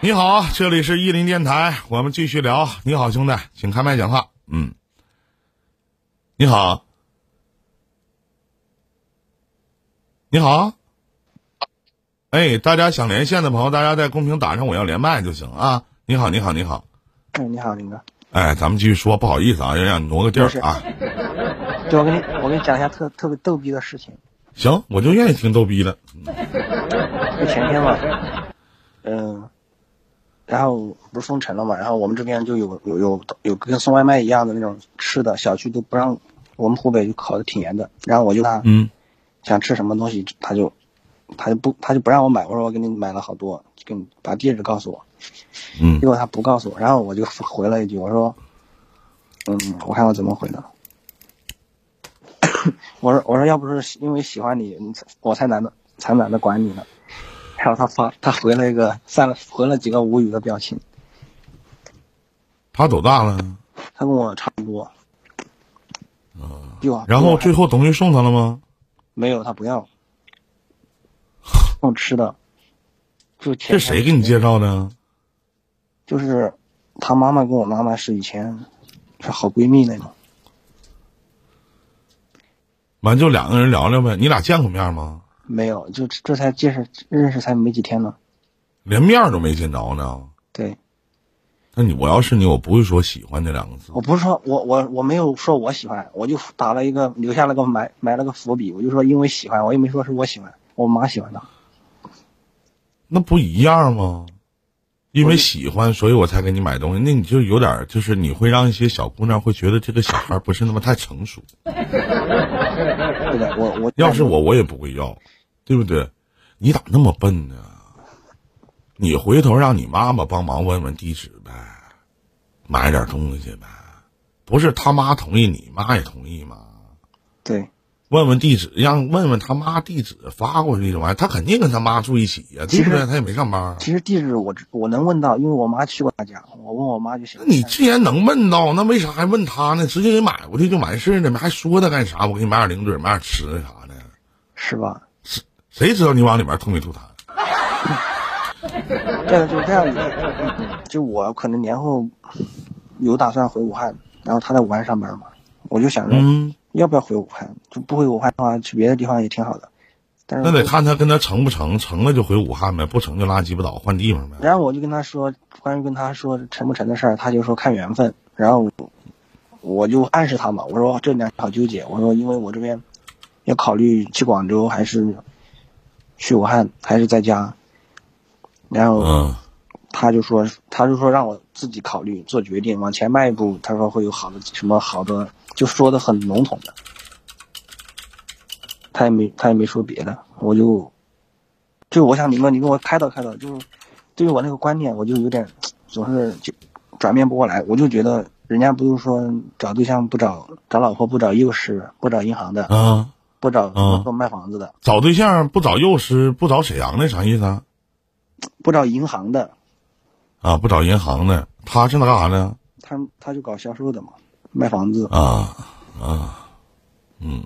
你好，这里是伊林电台，我们继续聊。你好，兄弟，请开麦讲话。嗯，你好，你好，哎，大家想连线的朋友，大家在公屏打上我要连麦就行啊。你好，你好，你好。哎，你好，林哥。哎，咱们继续说，不好意思啊，要让你挪个地儿啊。对，我给你，我给你讲一下特特别逗逼的事情。行，我就愿意听逗逼的。就前天嘛，嗯。然后不是封城了嘛，然后我们这边就有有有有跟送外卖一样的那种吃的，小区都不让。我们湖北就考的挺严的，然后我就他，嗯，想吃什么东西，他就他就不他就不让我买。我说我给你买了好多，给你把地址告诉我。嗯。结果他不告诉我，然后我就回了一句，我说，嗯，我看我怎么回的。我说我说要不是因为喜欢你，我才懒得才懒得管你呢。然后他发，他回了一个，三了，回了几个无语的表情。他多大了？他跟我差不多。啊。然后最后东西送他了吗？没有，他不要。送吃的。就这谁给你介绍的？就是他妈妈跟我妈妈是以前是好闺蜜那种。完就两个人聊聊呗，你俩见过面吗？没有，就这才介识认识才没几天呢，连面都没见着呢。对，那你我要是你，我不会说喜欢这两个字。我不是说我我我没有说我喜欢，我就打了一个留下了个埋埋了个伏笔，我就说因为喜欢，我也没说是我喜欢，我妈喜欢的。那不一样吗？因为喜欢，所以我才给你买东西。那你就有点，就是你会让一些小姑娘会觉得这个小孩不是那么太成熟。对的，我我要是我，我也不会要。对不对？你咋那么笨呢？你回头让你妈妈帮忙问问地址呗，买点东西呗。不是他妈同意，你妈也同意吗？对，问问地址，让问问他妈地址发过去这玩意儿，他肯定跟他妈住一起呀，对不对？他也没上班。其实地址我我能问到，因为我妈去过他家，我问我妈就行。那你既然能问到，那为啥还问他呢？直接给买过去就完事儿了，还说他干啥？我给你买点零嘴，买点吃的啥的，是吧？谁知道你往里面吐没吐痰？这个就这样子，就我可能年后有打算回武汉，然后他在武汉上班嘛，我就想着要不要回武汉？就不回武汉的话，去别的地方也挺好的。但是那得看他跟他成不成，成了就回武汉呗，不成就拉鸡巴倒换地方呗。然后我就跟他说，关于跟他说成不成的事儿，他就说看缘分。然后我就暗示他嘛，我说这两好纠结，我说因为我这边要考虑去广州还是。去武汉还是在家，然后他就说，他就说让我自己考虑做决定，往前迈一步。他说会有好的什么好的，就说的很笼统的。他也没他也没说别的，我就就我想你们你给我开导开导，就对于我那个观念，我就有点总是就转变不过来。我就觉得人家不是说找对象不找找老婆不找幼师不找银行的啊。不找做卖房子的，找对象不找幼师，不找沈阳的，啥意思啊？不找银行的，啊，不找银行的，他是那干啥的？他他就搞销售的嘛，卖房子啊啊，嗯，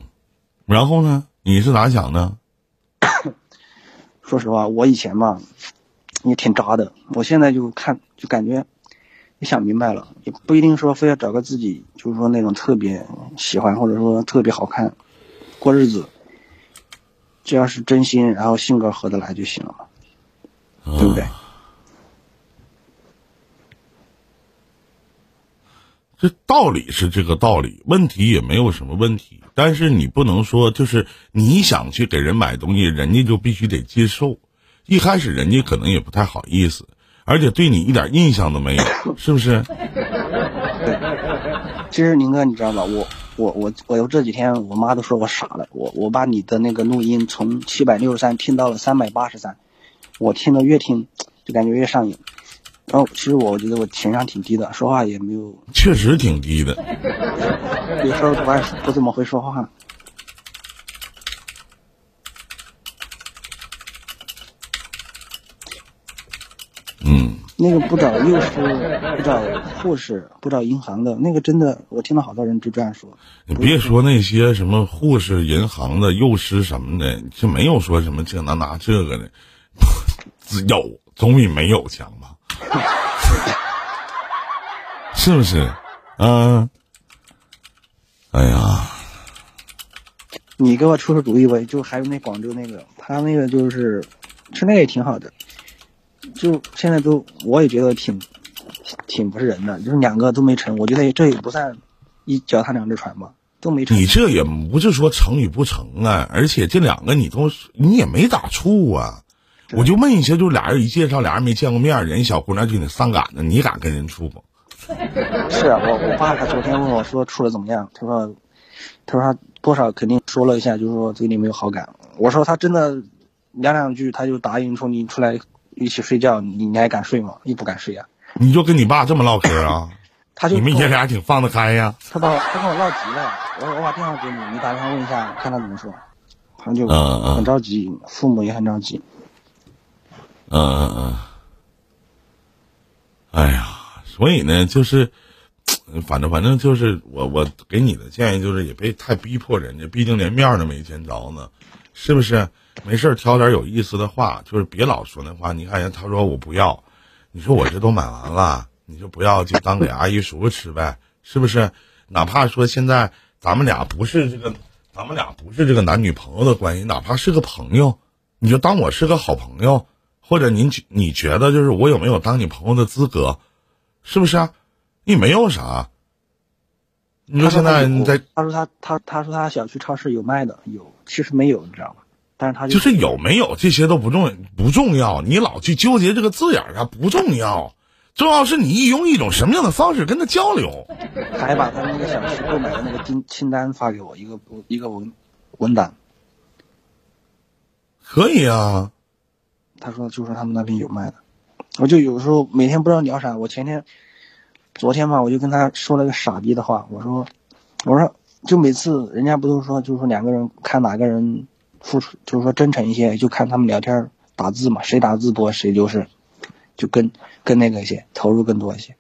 然后呢？你是咋想的？说实话，我以前吧也挺渣的，我现在就看就感觉也想明白了，也不一定说非要找个自己就是说那种特别喜欢或者说特别好看。过日子，只要是真心，然后性格合得来就行了嘛，对不对？这道理是这个道理，问题也没有什么问题。但是你不能说，就是你想去给人买东西，人家就必须得接受。一开始人家可能也不太好意思，而且对你一点印象都没有，是不是？其实宁哥，你知道吗？我。我我我有这几天，我妈都说我傻了。我我把你的那个录音从七百六十三听到了三百八十三，我听的越听就感觉越上瘾。然后其实我觉得我情商挺低的，说话也没有，确实挺低的，有时候不爱不怎么会说话。那个不找幼师，不找护士，不找银行的那个，真的，我听到好多人就这样说。你别说那些什么护士、银行的、幼师什么的，就没有说什么这那那这个的，有总比没有强吧？是不是？嗯。哎呀，你给我出出主意吧！就还有那广州那个，他那个就是，吃那个也挺好的。就现在都，我也觉得挺挺不是人的，就是两个都没成。我觉得这也不算一脚踏两只船吧，都没成。你这也不是说成与不成啊，而且这两个你都你也没咋处啊。我就问一下，就俩人一介绍，俩人没见过面，人小姑娘就挺伤感的，你敢跟人处不？是啊，我我爸他昨天问我说处的怎么样？他说，他说他多少肯定说了一下，就是说对你没有好感。我说他真的聊两句他就答应说你出来一起睡觉，你你还敢睡吗？你不敢睡呀？你就跟你爸这么唠嗑啊？他就你们爷俩挺放得开呀？他把我他跟我唠急了，我说我把电话给你，你打电话问一下看他怎么说。他就很着急，父母也很着急。嗯嗯嗯。哎呀。所以呢，就是，反正反正就是我我给你的建议就是也别太逼迫人家，毕竟连面都没见着呢，是不是？没事挑点有意思的话，就是别老说那话。你看人他说我不要，你说我这都买完了，你就不要就当给阿姨叔叔吃呗，是不是？哪怕说现在咱们俩不是这个，咱们俩不是这个男女朋友的关系，哪怕是个朋友，你就当我是个好朋友，或者您你觉得就是我有没有当你朋友的资格？是不是啊？你没有啥。你说现在你在？他说他他他说他想去超市有卖的，有其实没有，你知道吗？但是他就是有没有这些都不重不重要，你老去纠结这个字眼儿，它不重要，重要是你用一种什么样的方式跟他交流。他还把他那个小区购买的那个清清单发给我，一个一个文文档。可以啊。他说就说他们那边有卖的。我就有时候每天不知道聊啥。我前天、昨天嘛，我就跟他说了个傻逼的话。我说：“我说，就每次人家不都说，就是说两个人看哪个人付出，就是说真诚一些，就看他们聊天打字嘛，谁打字多，谁就是就跟跟那个一些投入更多一些。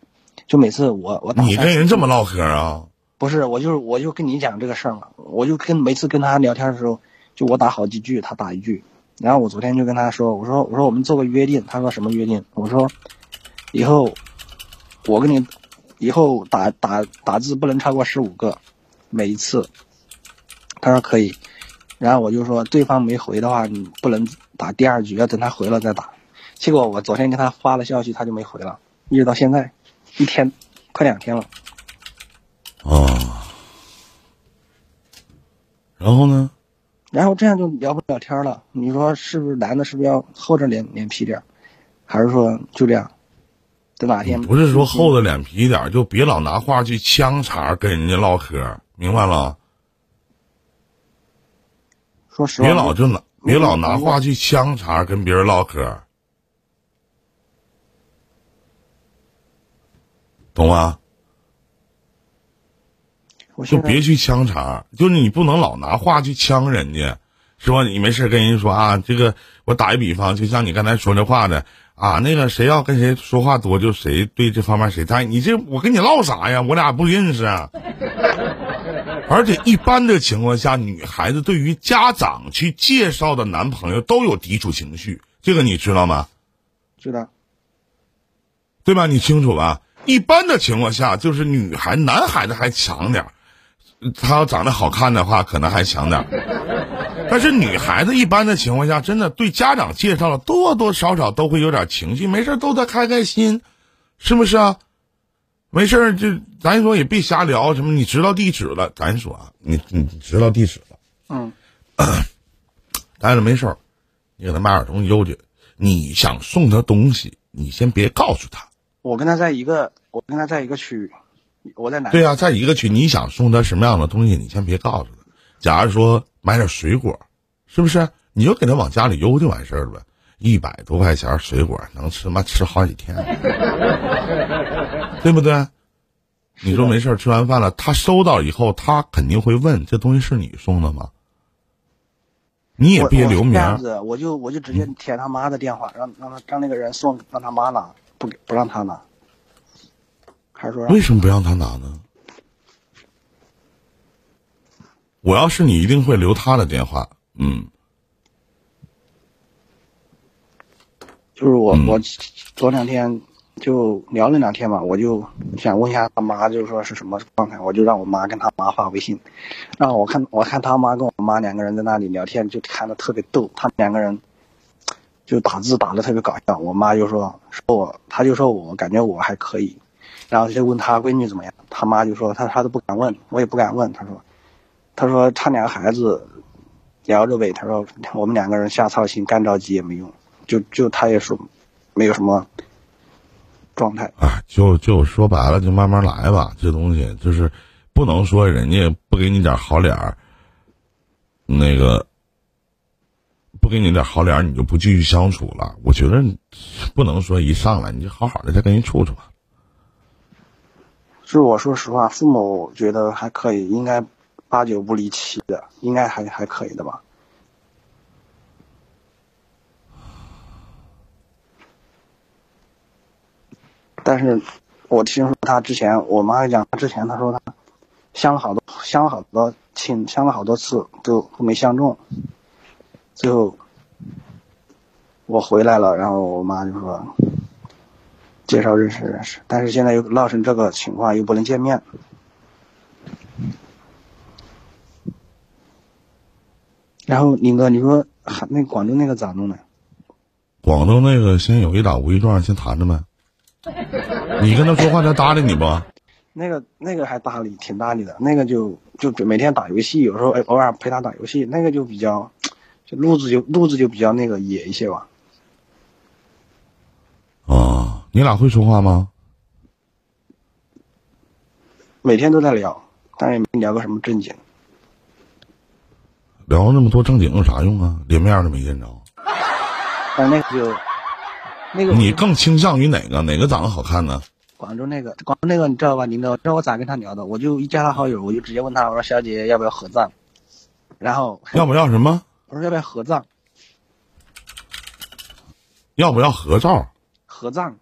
就每次我我你跟人这么唠嗑啊？不是，我就是我就跟你讲这个事儿嘛。我就跟每次跟他聊天的时候，就我打好几句，他打一句。”然后我昨天就跟他说：“我说我说我们做个约定。”他说：“什么约定？”我说：“以后我跟你以后打打打字不能超过十五个，每一次。”他说：“可以。”然后我就说：“对方没回的话，你不能打第二局，要等他回了再打。”结果我昨天给他发了消息，他就没回了，一直到现在，一天快两天了。哦。然后呢？然后这样就聊不了天了。你说是不是男的，是不是要厚着脸脸皮点还是说就这样？等哪天不是说厚着脸皮点就别老拿话去呛茬跟人家唠嗑，明白了？说实话，别老就拿别老拿话去呛茬跟别人唠嗑，懂吗？就别去呛茬，就是你不能老拿话去呛人家，是吧？你没事跟人说啊，这个我打一比方，就像你刚才说这话的啊，那个谁要跟谁说话多，就谁对这方面谁在。你这我跟你唠啥呀？我俩不认识啊。而且一般的情况下，女孩子对于家长去介绍的男朋友都有抵触情绪，这个你知道吗？知道。对吧？你清楚吧？一般的情况下，就是女孩、男孩子还强点儿。他要长得好看的话，可能还强点儿。但是女孩子一般的情况下，真的对家长介绍了，多多少少都会有点情绪。没事逗他开开心，是不是啊？没事儿就咱说也别瞎聊什么。你知道地址了，咱说啊，你你知道地址了，嗯，待着没事儿你给他买点东西邮去。你想送他东西，你先别告诉他。我跟他在一个，我跟他在一个区。我在哪？对呀，在一个区，你想送他什么样的东西，你先别告诉他。假如说买点水果，是不是？你就给他往家里邮就完事儿了。一百多块钱水果能吃妈吃好几天，对不对？你说没事吃完饭了，他收到以后，他肯定会问：这东西是你送的吗？你也别留名。这样子，我就我就直接填他妈的电话，让让他让那个人送，让他妈拿，不给不让他拿。还说为什么不让他拿呢？我要是你，一定会留他的电话。嗯，就是我，我昨两天就聊了两天嘛，我就想问一下他妈，就是说是什么状态，我就让我妈跟他妈发微信，让我看，我看他妈跟我妈两个人在那里聊天，就看的特别逗，他们两个人就打字打的特别搞笑。我妈就说说我，他就说我感觉我还可以，然后就问他闺女怎么样，他妈就说他他都不敢问，我也不敢问，他说他说他两个孩子聊着呗，他说我们两个人瞎操心干着急也没用，就就他也说没有什么。状态啊，就就说白了，就慢慢来吧。这东西就是不能说人家不给你点好脸儿，那个不给你点好脸儿，你就不继续相处了。我觉得不能说一上来你就好好的再跟人处处吧。是我说实话，父母觉得还可以，应该八九不离七的，应该还还可以的吧。但是，我听说他之前，我妈讲，他之前他说他相了好多，相了好多亲，相了好多次都都没相中。最后我回来了，然后我妈就说介绍认识认识，但是现在又闹成这个情况，又不能见面。然后林哥，你说那广州那个咋弄呢？广东那个先有一打无一撞，先谈着呗。你跟他说话，他搭理你不？那个那个还搭理，挺搭理的。那个就就每天打游戏，有时候哎偶尔陪他打游戏。那个就比较，就路子就路子就比较那个野一些吧。啊，你俩会说话吗？每天都在聊，但也没聊个什么正经。聊那么多正经有啥用啊？连面都没见着。但那个就。那个你更倾向于哪个？哪个长得好看呢？广州那个，广州那个你知道吧？你知道知道我咋跟他聊的？我就一加他好友，我就直接问他，我说小姐姐要不要合葬？然后要不要什么？我说要不要合葬？要不要合照？合葬。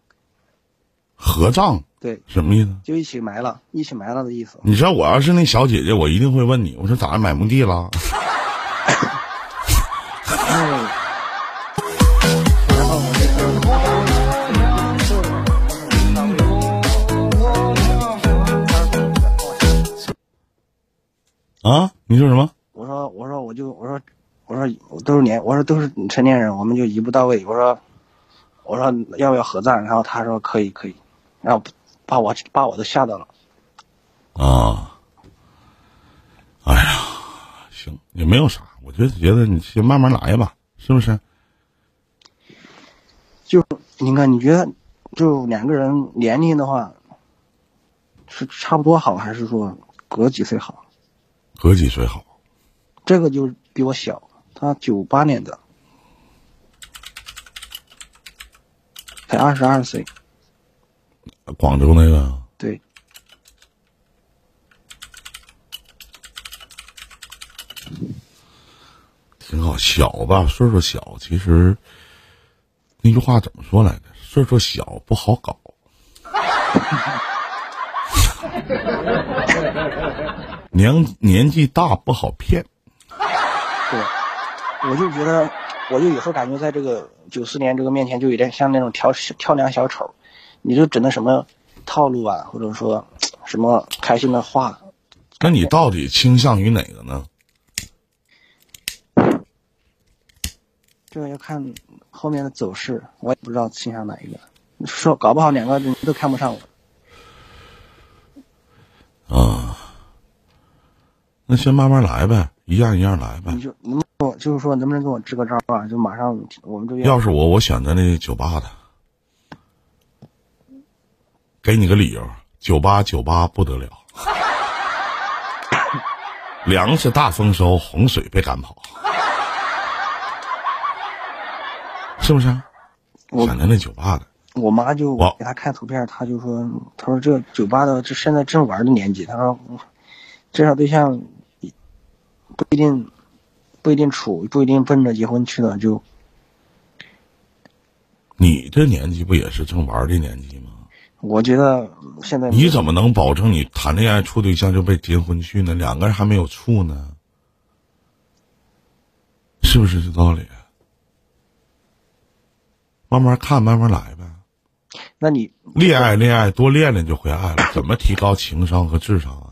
合葬？对。什么意思？就一起埋了，一起埋了的意思。你知道我要是那小姐姐，我一定会问你，我说咋买墓地了？啊！你说什么？我说，我说，我就我说，我说都是年，我说都是成年人，我们就一步到位。我说，我说要不要合葬？然后他说可以，可以，然后把我把我都吓到了。啊！哎呀，行，也没有啥，我就觉得你先慢慢来吧，是不是？就你看，你觉得就两个人年龄的话，是差不多好，还是说隔几岁好？隔几岁好？这个就比我小，他九八年的，才二十二岁。广州那个？对。挺好，小吧，岁数小。其实那句话怎么说来着？岁数小不好搞。年年纪大不好骗，对，我就觉得，我就有时候感觉在这个九四年这个面前，就有点像那种挑挑梁小丑，你就整的什么套路啊，或者说什么开心的话。那你到底倾向于哪个呢？这个要看后面的走势，我也不知道倾向哪一个。说搞不好两个人都看不上我。那先慢慢来呗，一样一样来呗。你就能不能就是说能不能给我支个招啊？就马上我们这边。要是我，我选择那酒吧的，给你个理由，酒吧酒吧不得了，粮食大丰收，洪水被赶跑，是不是？选择那酒吧的。我妈就我给她看图片，她就说：“她说这酒吧的这现在正玩的年纪，她说介绍对象不一定不一定处，不一定奔着结婚去的。”就你这年纪不也是正玩的年纪吗？我觉得现在你怎么能保证你谈恋爱处对象就被结婚去呢？两个人还没有处呢，是不是这道理？慢慢看，慢慢来呗。那你恋爱恋爱多练练就会爱了。怎么提高情商和智商啊？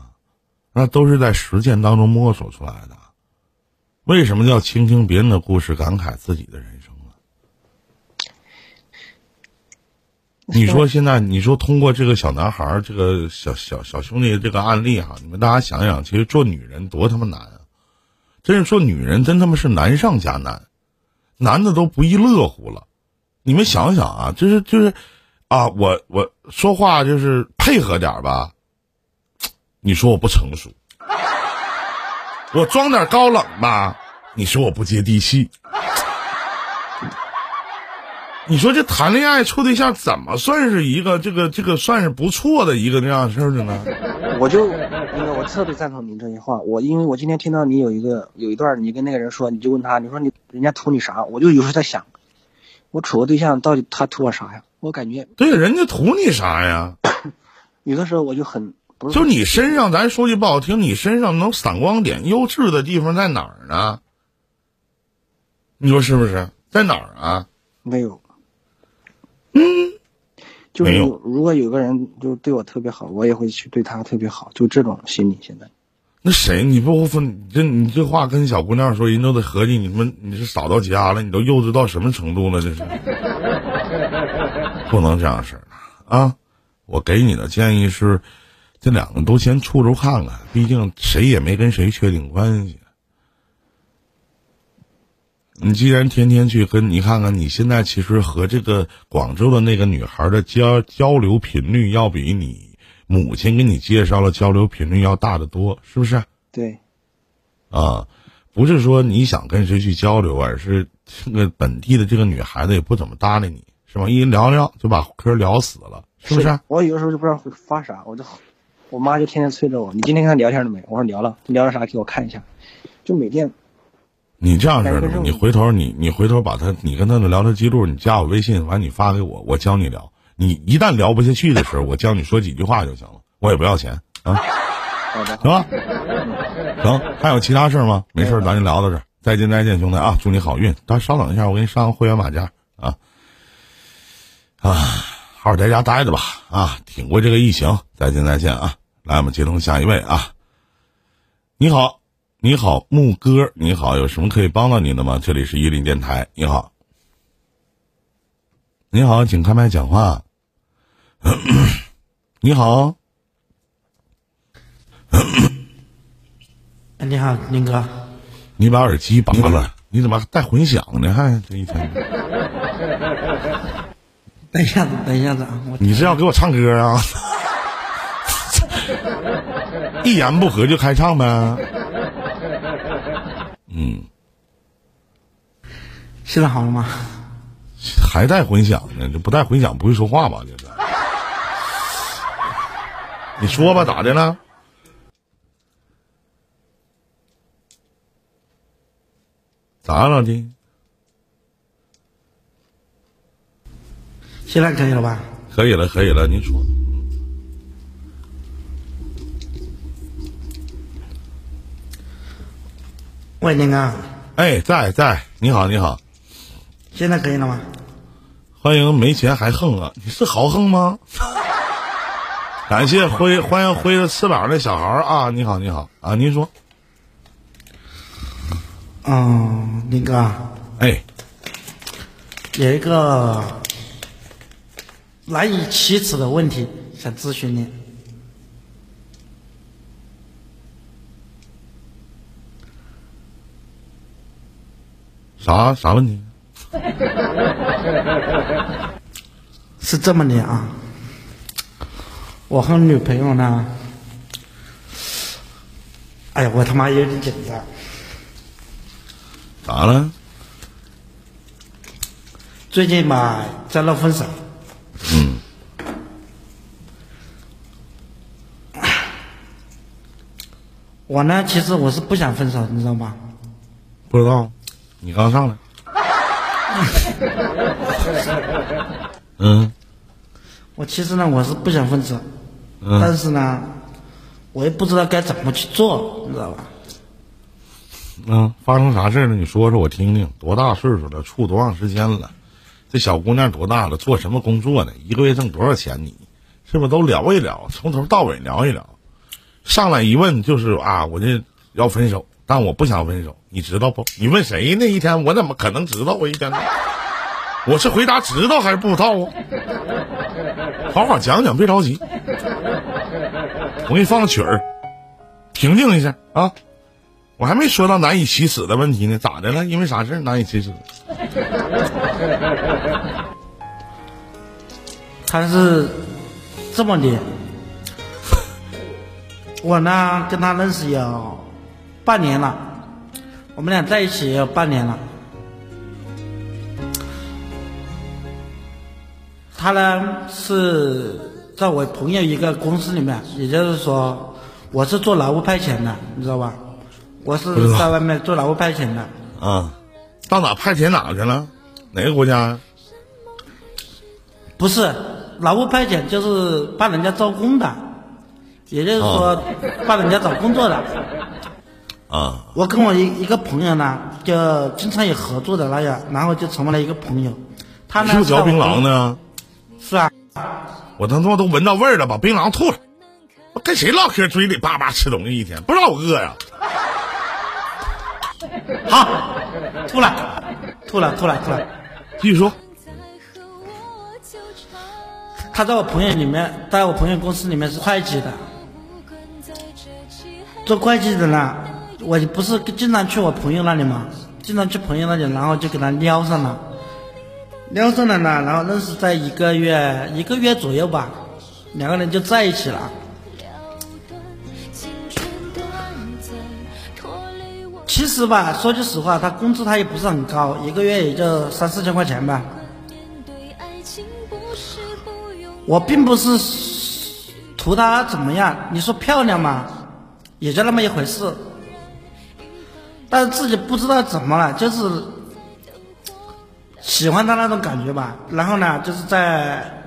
那都是在实践当中摸索出来的。为什么叫倾听别人的故事，感慨自己的人生呢？你说现在，你说通过这个小男孩儿，这个小小小兄弟这个案例哈，你们大家想想，其实做女人多他妈难啊！真是做女人真他妈是难上加难，男的都不亦乐乎了。你们想想啊，就是就是，啊，我我说话就是配合点儿吧，你说我不成熟；我装点高冷吧，你说我不接地气。你说这谈恋爱处对象怎么算是一个这个这个算是不错的一个那样事儿的呢？我就那个我特别赞同您这句话。我因为我今天听到你有一个有一段，你跟那个人说，你就问他，你说你人家图你啥？我就有时候在想，我处个对象到底他图我啥呀？我感觉对，人家图你啥呀？有的时候我就很不是就你身上，咱说句不好听，你身上能闪光点、优质的地方在哪儿呢？你说是不是？在哪儿啊？没有，嗯，就是如果有个人就对我特别好，我也会去对他特别好，就这种心理。现在那谁？你不分你这你这话跟小姑娘说，人都得合计你们你是傻到家了，你都幼稚到什么程度了？这是 不能这样式儿啊！我给你的建议是，这两个都先处处看看，毕竟谁也没跟谁确定关系。你既然天天去跟你看看，你现在其实和这个广州的那个女孩的交交流频率，要比你母亲给你介绍了交流频率要大得多，是不是？对，啊，不是说你想跟谁去交流，而是这个本地的这个女孩子也不怎么搭理你，是吧？一聊聊就把嗑聊死了，是不是？我有的时候就不知道会发啥，我就我妈就天天催着我，你今天跟他聊天了没？我说聊了，聊了啥？给我看一下。就每天你这样式的，你回头你你回头把他你跟他的聊天记录，你加我微信，完你发给我，我教你聊。你一旦聊不下去的时候，我教你说几句话就行了，我也不要钱啊，好的，行吧？行，还有其他事儿吗？没事，咱就聊到这儿。再见再见，兄弟啊，祝你好运。大家稍等一下，我给你上个会员马甲啊啊，好好在家待着吧啊，挺过这个疫情。再见再见啊，来，我们接通下一位啊。你好，你好，牧哥，你好，有什么可以帮到您的吗？这里是伊林电台，你好，你好，请开麦讲话。你好，哎，你好，林哥。你把耳机拔了，你怎么还带混响呢？还这一天，等一下子，等一下子啊！我你是要给我唱歌啊？一言不合就开唱呗。嗯，现在好了吗？还带混响呢？这不带混响不会说话吧？这是。你说吧，咋的了？咋了的？现在可以了吧？可以了，可以了，您说。喂，林哥，哎，在在，你好，你好，现在可以了吗？欢迎没钱还横啊！你是豪横吗？感谢挥欢迎挥着翅膀的小孩儿啊！你好，你好啊！您说，嗯，林哥，哎，有一个难以启齿的问题想咨询你。啥啥问题？是这么的啊，我和女朋友呢，哎呀，我他妈有点紧张。咋了？最近吧，在闹分手。嗯，我呢，其实我是不想分手，你知道吗？不知道，你刚上来。嗯我其实呢，我是不想分手，嗯但是呢，我也不知道该怎么去做，你知道吧？嗯，发生啥事儿了？你说说我听听。多大岁数了？处多长时间了？这小姑娘多大了？做什么工作呢？一个月挣多少钱？你是不是都聊一聊？从头到尾聊一聊。上来一问就是啊，我这要分手，但我不想分手，你知道不？你问谁那一天？我怎么可能知道？我一天？我是回答知道还是不知道啊？好好讲讲，别着急。我给你放个曲儿，平静一下啊。我还没说到难以启齿的问题呢，咋的了？因为啥事难以启齿？他是这么的，我呢跟他认识有半年了，我们俩在一起也有半年了。他呢是在我朋友一个公司里面，也就是说我是做劳务派遣的，你知道吧？我是在外面做劳务派遣的。啊，到哪派遣哪去了？哪个国家？不是，劳务派遣就是帮人家招工的，也就是说帮人家找工作的。啊，我跟我一一个朋友呢，就经常有合作的那样，然后就成为了一个朋友。他呢是嚼槟榔呢？呢？是啊，我他妈都闻到味儿了，把槟榔吐了。我跟谁唠嗑，嘴里叭叭吃东西一天，不知道我饿呀？好，吐了，吐了，吐了，吐了。继续说。他在我朋友里面，在我朋友公司里面是会计的，做会计的呢，我不是经常去我朋友那里嘛，经常去朋友那里，然后就给他撩上了，撩上了呢，然后认识在一个月一个月左右吧，两个人就在一起了。其实吧，说句实话，他工资他也不是很高，一个月也就三四千块钱吧。我并不是图她怎么样，你说漂亮嘛，也就那么一回事。但是自己不知道怎么了，就是喜欢他那种感觉吧。然后呢，就是在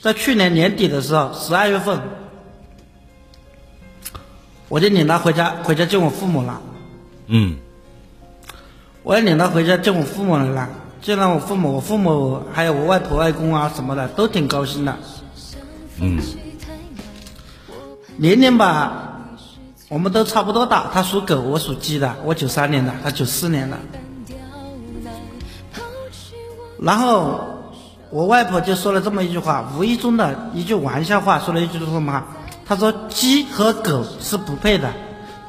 在去年年底的时候，十二月份，我就领他回家，回家见我父母了。嗯我也领他回家见我父母了，见到我父母，我父母还有我外婆、外公啊什么的，都挺高兴的。嗯年年吧，我们都差不多大。他属狗，我属鸡的，我九三年的，他九四年的。然后我外婆就说了这么一句话，无意中的一句玩笑话，说了一句什么？她说鸡和狗是不配的，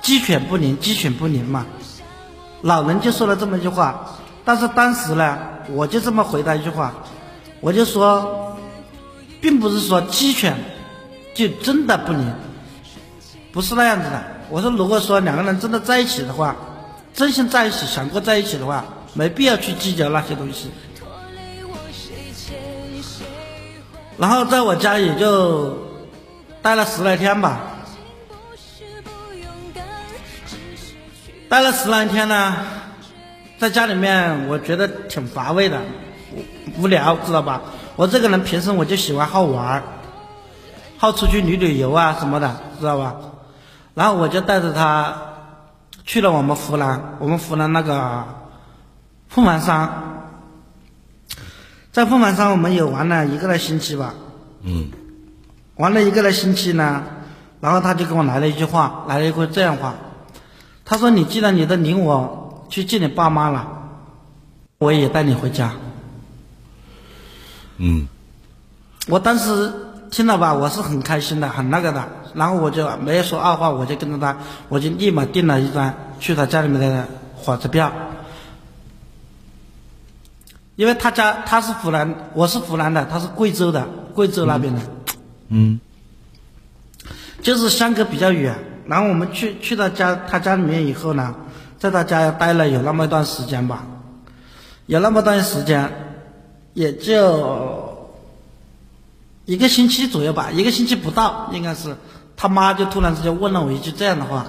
鸡犬不宁，鸡犬不宁嘛。老人就说了这么一句话，但是当时呢，我就这么回答一句话，我就说，并不是说鸡犬就真的不宁，不是那样子的。我说，如果说两个人真的在一起的话，真心在一起，想过在一起的话，没必要去计较那些东西。然后在我家也就待了十来天吧，待了十来天呢，在家里面我觉得挺乏味的，无聊，知道吧？我这个人平时我就喜欢好玩，好出去旅旅游啊什么的，知道吧？然后我就带着他去了我们湖南，我们湖南那个凤凰山，在凤凰山我们也玩了一个来星期吧，嗯。玩了一个来星期呢，然后他就跟我来了一句话，来了一句这样话，他说：“你既然你都领我去见你爸妈了，我也带你回家。嗯”我当时听了吧，我是很开心的，很那个的，然后我就没有说二话，我就跟着他，我就立马订了一张去他家里面的火车票，因为他家他是湖南，我是湖南的，他是贵州的，贵州那边的。嗯。就是相隔比较远，然后我们去去他家他家里面以后呢，在他家待了有那么一段时间吧，有那么段时间，也就一个星期左右吧，一个星期不到应该是，他妈就突然之间问了我一句这样的话，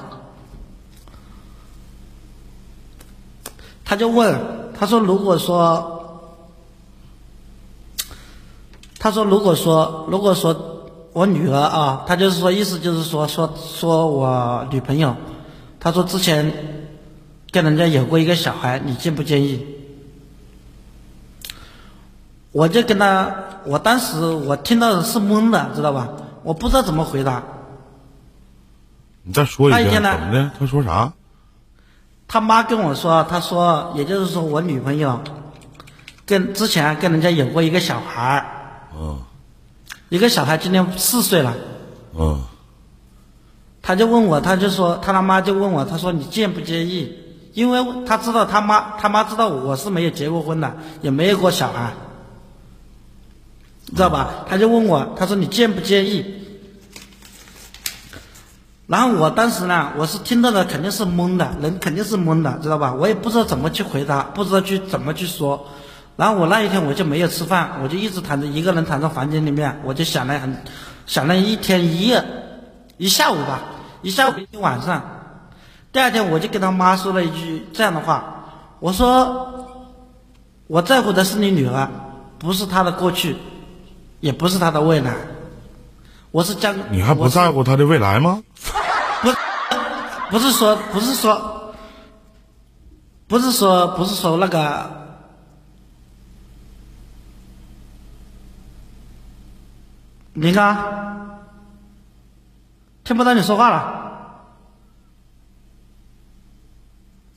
他就问，他说如果说，他说如果说如果说我女儿啊，他就是说意思就是说说说我女朋友，他说之前跟人家有过一个小孩，你介不介意？我就跟他，我当时我听到的是懵的，知道吧？我不知道怎么回答。你再说一遍他一天呢怎么的？他说啥？他妈跟我说，他说，也就是说我女朋友跟之前跟人家有过一个小孩儿，嗯一个小孩今年四岁了，嗯他就问我，他就说他他妈就问我，他说你介不介意？因为他知道他妈他妈知道我是没有结过婚的，也没有过小孩，知道吧？他就问我，他说你介不介意？然后我当时呢，我是听到的肯定是懵的，人肯定是懵的，知道吧？我也不知道怎么去回答，不知道去怎么去说。然后我那一天我就没有吃饭，我就一直躺着一个人躺在房间里面，我就想了很，想了一天一夜，一下午吧，一下午一晚上。第二天我就跟他妈说了一句这样的话，我说我在乎的是你女儿，不是她的过去，也不是他的未来，我是将你还不在乎他的未来吗？不，不是说，不是说，不是说，不是说那个，林哥，听不到你说话了。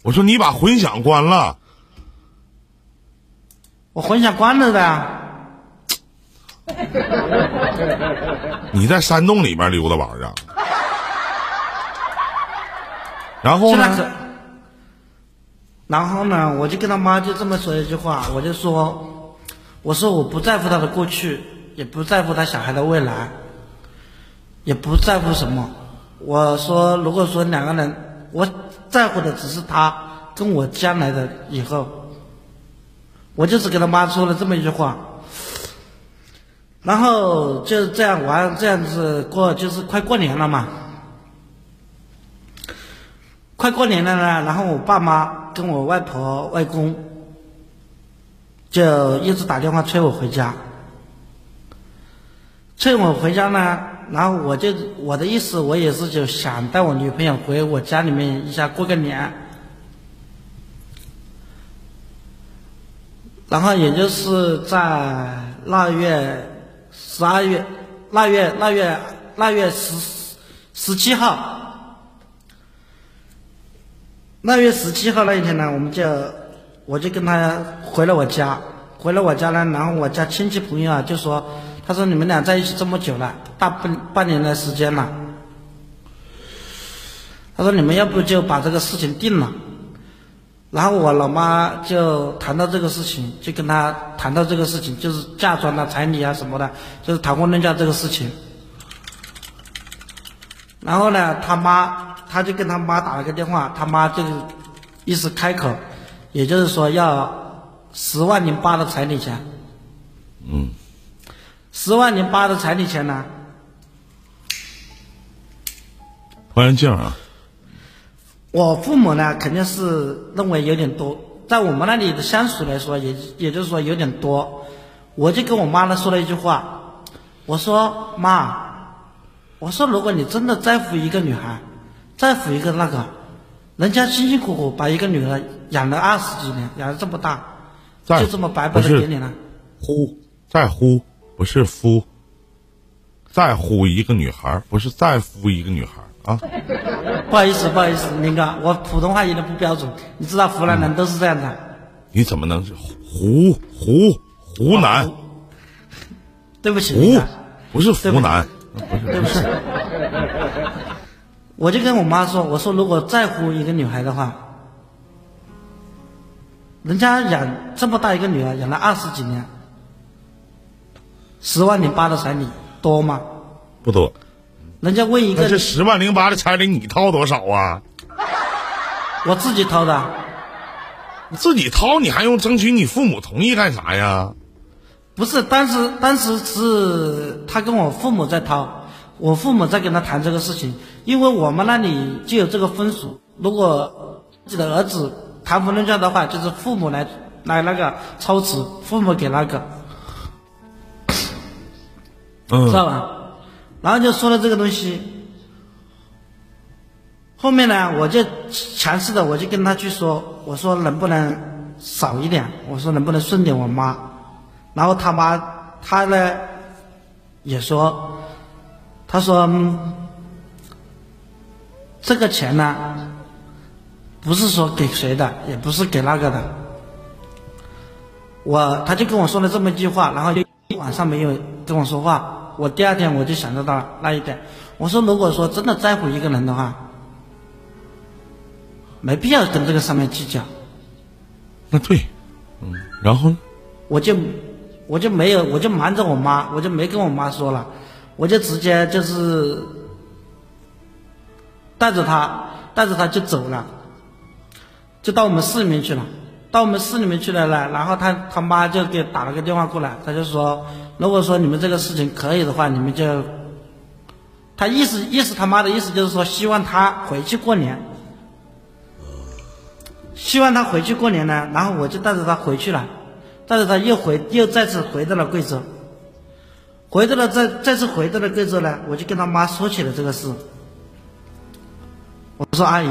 我说你把混响关了，我混响关了的，你在山洞里面溜达玩儿啊？然后呢？，然后呢，我就跟他妈就这么说一句话，我就说，我说我不在乎他的过去，也不在乎他小孩的未来，也不在乎什么。我说，如果说两个人，我在乎的只是他跟我将来的以后，我就只跟他妈说了这么一句话。然后就这样玩，这样子过，就是快过年了嘛。快过年了呢，然后我爸妈跟我外婆、外公就一直打电话催我回家，催我回家呢，然后我就我的意思，我也是就想带我女朋友回我家里面一下过个年，然后也就是在腊月十二月腊月腊月腊月十十七号。腊月十七号那一天呢，我们就我就跟他回了我家，回了我家呢，然后我家亲戚朋友啊就说，他说你们俩在一起这么久了，大半半年的时间了，他说你们要不就把这个事情定了，然后我老妈就谈到这个事情，就跟他谈到这个事情，就是嫁妆啊、彩礼啊什么的，就是谈婚论嫁这个事情。然后呢，他妈他就跟他妈打了个电话，他妈就意思开口，也就是说要十万零八的彩礼钱。嗯，十万零八的彩礼钱呢，关安静啊，我父母呢肯定是认为有点多，在我们那里的相处来说，也也就是说有点多。我就跟我妈呢说了一句话，我说妈，我说如果你真的在乎一个女孩，在乎一个那个，人家辛辛苦苦把一个女儿养了二十几年，养了这么大，就这么白白的给你了。呼在乎不是夫，在乎一个女孩不是在乎一个女孩儿啊。不好意思，不好意思，林哥，我普通话有点不标准，你知道湖南人都是这样的。你怎么能是湖湖湖南对不起，湖。不是湖南，不是不起。我就跟我妈说，我说如果在乎一个女孩的话，人家养这么大一个女儿，养了二十几年，十万零八的彩礼多吗？不多。人家问一个这十万零八的彩礼你掏多少啊？我自己掏的，你自己掏，你还用争取你父母同意干啥呀？不是当时当时是他跟我父母在掏，我父母在跟他谈这个事情，因为我们那里就有这个风俗，如果自己的儿子谈婚论嫁的话，就是父母来来那个操持，父母给那个，知道嗯，吧？然后就说了这个东西，后面呢，我就强势的，我就跟他去说，我说能不能少一点，我说能不能顺点我妈，然后他妈他呢也说，他说、这个钱呢不是说给谁的，也不是给那个的。我他就跟我说了这么一句话，然后就一晚上没有跟我说话。我第二天我就想到到那一点，我说如果说真的在乎一个人的话，没必要跟这个上面计较。那对，嗯，然后呢？我就我就没有，我就瞒着我妈，我就没跟我妈说了，我就直接就是带着她，带着她就走了，就到我们市里面去了。到我们市里面去了呢，然后他他妈就给打了个电话过来，他就说，如果说你们这个事情可以的话，你们就，他意思意思他妈的意思就是说，希望他回去过年，希望他回去过年呢，然后我就带着他回去了。带着他又回又再次回到了贵州，回到了再再次回到了贵州呢，我就跟他妈说起了这个事。我说阿姨，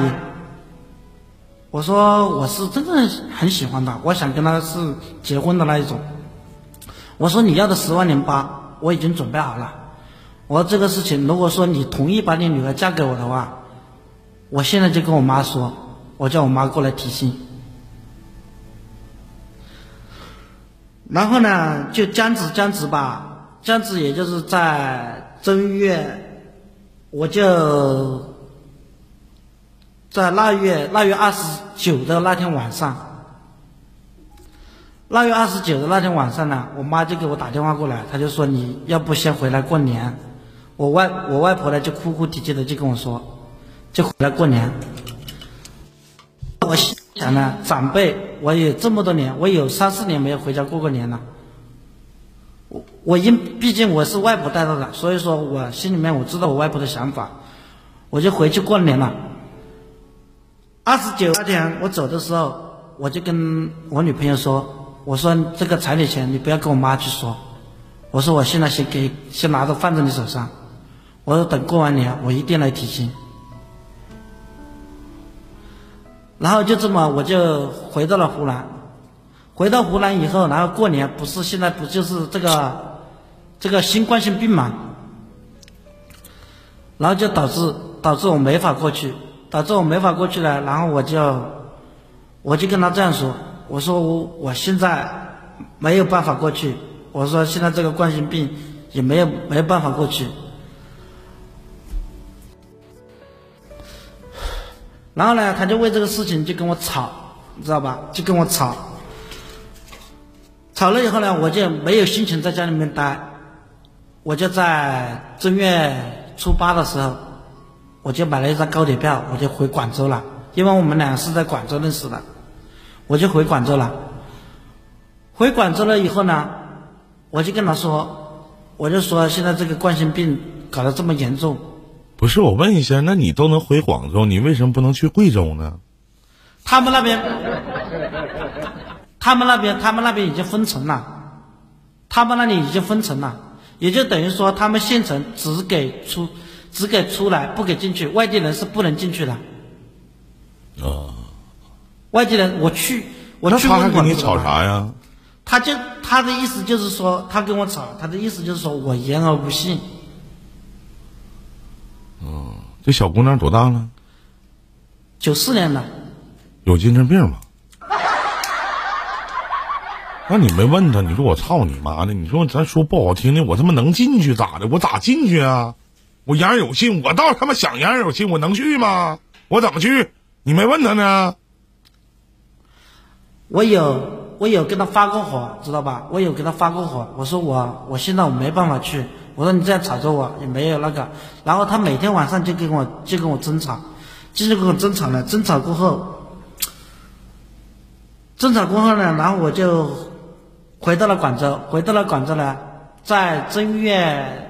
我说我是真的很喜欢他，我想跟他是结婚的那一种。我说你要的十万零八我已经准备好了。我说这个事情，如果说你同意把你女儿嫁给我的话，我现在就跟我妈说，我叫我妈过来提亲。然后呢，就僵持僵持吧，僵持也就是在正月，我就在腊月腊月二十九的那天晚上，腊月二十九的那天晚上呢，我妈就给我打电话过来，她就说你要不先回来过年，我外我外婆呢就哭哭啼啼的就跟我说，就回来过年。我心想呢，长辈，我有这么多年，我有三四年没有回家过过年了。我我因毕竟我是外婆带大的，所以说我心里面我知道我外婆的想法，我就回去过年了。二十九那天我走的时候，我就跟我女朋友说，我说这个彩礼钱你不要跟我妈去说，我说我现在先给先拿着放在你手上，我说等过完年我一定来提亲。然后就这么我就回到了湖南，回到湖南以后，然后过年不是现在不就是这个这个新冠性病嘛，然后就导致导致我没法过去，导致我没法过去了，然后我就我就跟他这样说，我说我我现在没有办法过去，我说现在这个冠心病也没有没有办法过去。然后呢，他就为这个事情就跟我吵，你知道吧？就跟我吵。吵了以后呢，我就没有心情在家里面待，我就在正月初八的时候，我就买了一张高铁票，我就回广州了。因为我们俩是在广州认识的，我就回广州了。回广州了以后呢，我就跟他说，我就说现在这个冠心病搞得这么严重。不是我问一下，那你都能回广州，你为什么不能去贵州呢？他们那边，他们那边，他们那边已经封城了，他们那里已经封城了，也就等于说他们县城只给出，只给出来，不给进去，外地人是不能进去的。啊，外地人，我去，我去问他还跟你过知道吧吵啥呀？他就他的意思就是说，他跟我吵，他的意思就是说我言而无信。这小姑娘多大了？九四年的，有精神病吗？那你没问他？你说我操你妈的！你说咱说不好听的，我他妈能进去咋的？我咋进去啊？我言而有信，我倒他妈想言而有信，我能去吗？我怎么去？你没问他呢？我有我有跟他发过火，知道吧？我有跟他发过火，我说我我现在我没办法去，我说你这样吵着我也没有那个，然后他每天晚上就跟我就跟我争吵，就是跟我争吵了，争吵过后，争吵过后呢，然后我就回到了广州，回到了广州呢，在正月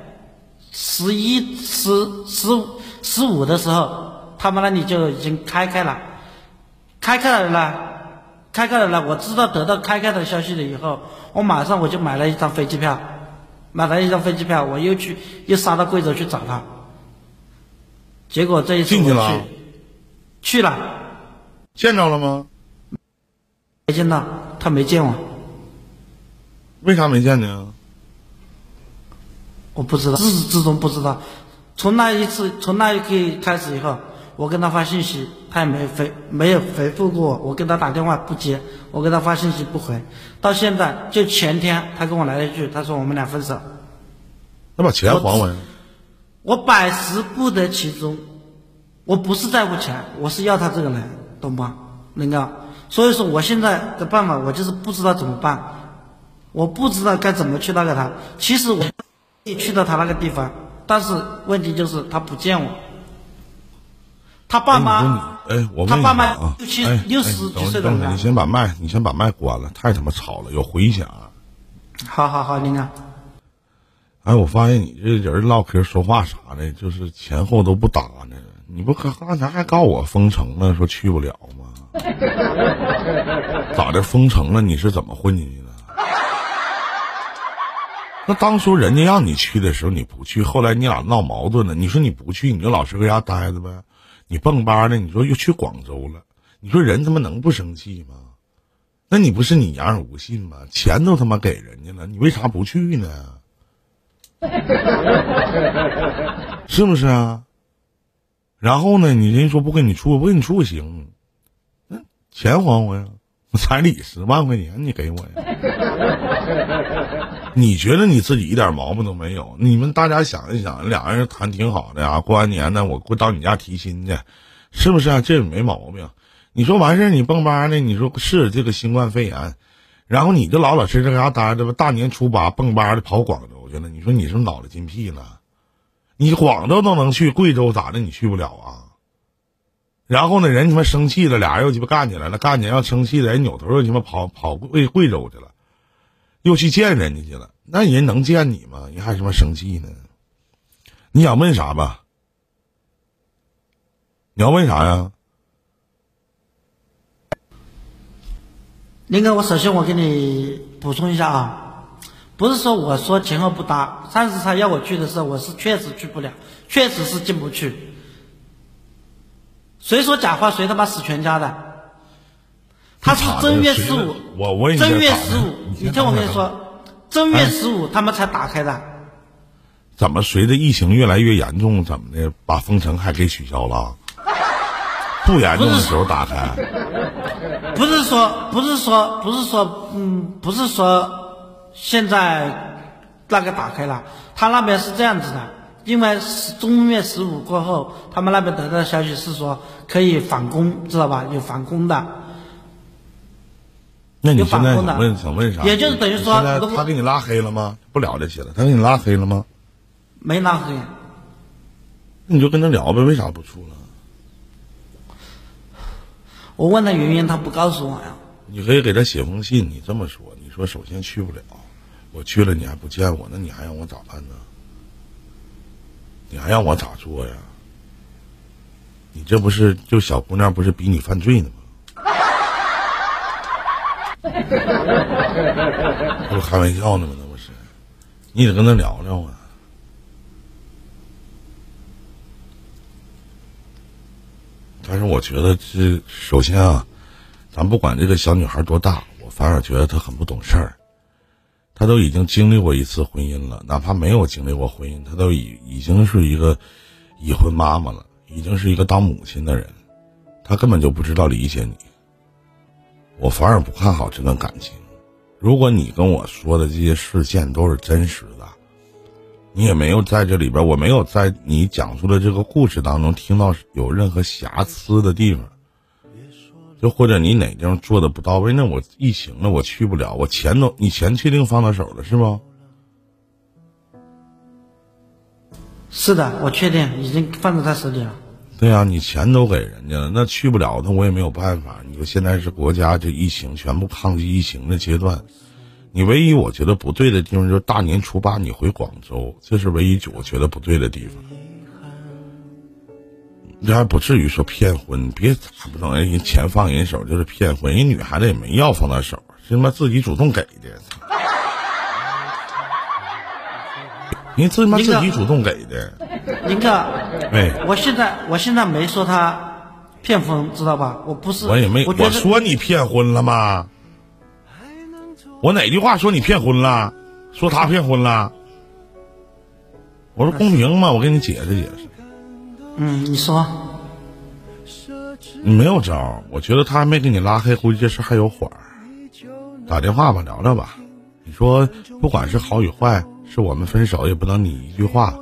十一、十十五、十五的时候，他们那里就已经开开了，开开了呢。开开了呢，我知道得到开开的消息了以后，我马上我就买了一张飞机票，买了一张飞机票，我又去又杀到贵州去找他。结果这一次我去了去了，见着了吗？没见到，他没见我。为啥没见呢？我不知道，自始至终不知道。从那一次，从那一刻开始以后，我跟他发信息，他也没回，没有回复过我。我跟他打电话不接，我给他发信息不回。到现在，就前天他跟我来了一句，他说我们俩分手。那把钱还我呀！我百思不得其中。我不是在乎钱，我是要他这个人，懂吗，林哥？所以说，我现在的办法，我就是不知道怎么办，我不知道该怎么去那个他。其实我去到他那个地方，但是问题就是他不见我。他爸妈，哎，我他爸妈啊，六七哎六十几岁的人你先把麦，你先把麦关了，太他妈吵了，有回响。好好好，林哥，哎，我发现你这人唠嗑说话啥的，就是前后都不搭呢。你不刚刚才还告我封城了，说去不了吗？咋的？封城了？你是怎么混进去的？那当初人家让你去的时候你不去，后来你俩闹矛盾了，你说你不去，你就老实搁家待着呗。你蹦吧的，你说又去广州了，你说人他妈能不生气吗？那你不是你言而无信吗？钱都他妈给人家了，你为啥不去呢？是不是啊？然后呢，你人说不跟你处，不跟你处行，那钱还我呀，彩礼十万块钱你给我呀？你觉得你自己一点毛病都没有？你们大家想一想，俩人谈挺好的啊，过完年呢，我过到你家提亲去，是不是啊？这也没毛病。你说完事儿你蹦吧的，你说是这个新冠肺炎，然后你就老老实实搁家待着吧。大年初八蹦吧的跑广州去了，你说你是不是脑袋进屁了？你广州都能去，贵州咋的？你去不了啊？然后呢，人他妈生气了，俩人又鸡巴干起来了，干起来要生气了，人扭头又鸡巴跑跑贵贵州去了，又去见人家去了。那人能见你吗？人还他妈生气呢？你想问啥吧？你要问啥呀？林哥，我首先我给你补充一下啊，不是说我说前后不搭，上次他要我去的时候，我是确实去不了，确实是进不去。谁说假话谁他妈死全家的？他是正月十五，我我正月十五，你听我跟你说，正月十五他们才打开的。怎么随着疫情越来越严重，怎么的把封城还给取消了？不严重的时候打开。不是说，不是说，不是说，嗯，不是说现在那个打开了，他那边是这样子的，因为是正月十五过后，他们那边得到的消息是说可以返工，知道吧？有返工的。那你现在想问想问啥？也就是等于说现在他给你拉黑了吗？不聊这些了，他给你拉黑了吗？没拉黑，那你就跟他聊呗，为啥不处了？我问他原因，他不告诉我呀。你可以给他写封信，你这么说，你说首先去不了，我去了你还不见我，那你还让我咋办呢？你还让我咋做呀？你这不是就小姑娘不是逼你犯罪呢吗？这 不开玩笑呢吗？那不是，你得跟他聊聊啊。但是我觉得这首先啊，咱不管这个小女孩多大，我反而觉得她很不懂事儿。她都已经经历过一次婚姻了，哪怕没有经历过婚姻，她都已已经是一个已婚妈妈了，已经是一个当母亲的人，她根本就不知道理解你。我反而不看好这段感情。如果你跟我说的这些事件都是真实的，你也没有在这里边，我没有在你讲述的这个故事当中听到有任何瑕疵的地方，就或者你哪地方做的不到位，那我疫情了，我去不了，我钱都你钱确定放到手了是吗？是的，我确定已经放在他手里了。对呀、你钱都给人家了，那去不了，那我也没有办法。你说现在是国家这疫情全部抗击疫情的阶段，你唯一我觉得不对的地方就是大年初八你回广州，这是唯一我觉得不对的地方。这还不至于说骗婚，别咋不能人钱放人手就是骗婚，人女孩子也没要放他手，是他妈自己主动给的，人自他妈自己主动给的，林哥，哎。我现在我现在没说他骗婚，知道吧？我不是，我也没，我我说你骗婚了吗？我哪句话说你骗婚了？说他骗婚了？我说公平嘛，我给你解释解释。嗯，你说，你没有招，我觉得他还没给你拉黑，估计这事还有缓儿。打电话吧，聊聊吧。你说不管是好与坏，是我们分手也不能你一句话，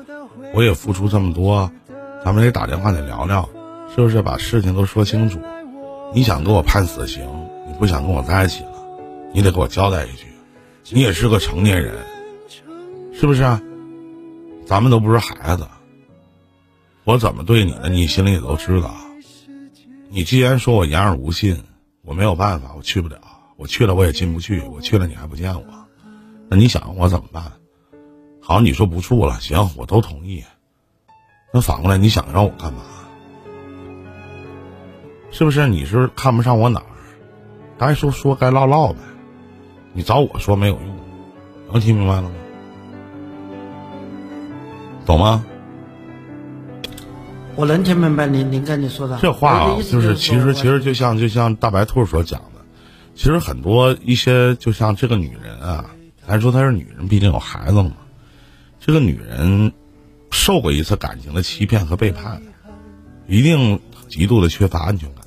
我也付出这么多，咱们得打电话得聊聊，是不是把事情都说清楚？你想给我判死刑，你不想跟我在一起了，你得给我交代一句。你也是个成年人，是不是？咱们都不是孩子，我怎么对你的，你心里也都知道。你既然说我言而无信，我没有办法，我去不了。我去了我也进不去，我去了你还不见我，那你想我怎么办？好，你说不处了，行，我都同意。那反过来你想让我干嘛？是不是？你是看不上我哪儿？该说说，该唠唠呗。你找我说没有用，能听明白了吗？懂吗？我能听明白您您跟你说的这话啊就是其实其实就像就像大白兔所讲的，其实很多一些就像这个女人啊，咱说她是女人，毕竟有孩子了嘛。这个女人受过一次感情的欺骗和背叛，一定极度的缺乏安全感。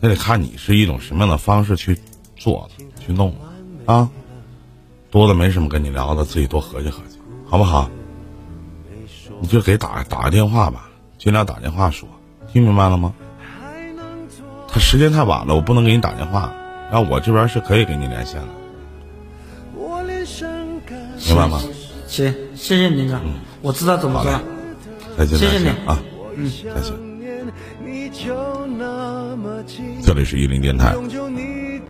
那得看你是一种什么样的方式去做的，去弄啊。多的没什么跟你聊的，自己多合计合计，好不好？你就给打打个电话吧，尽量打电话说，听明白了吗？他时间太晚了，我不能给你打电话，然后我这边是可以给你连线的，明白吗？行，谢谢您哥，我知道怎么做了。再见，谢谢你啊，嗯，再见。这里是一零电台，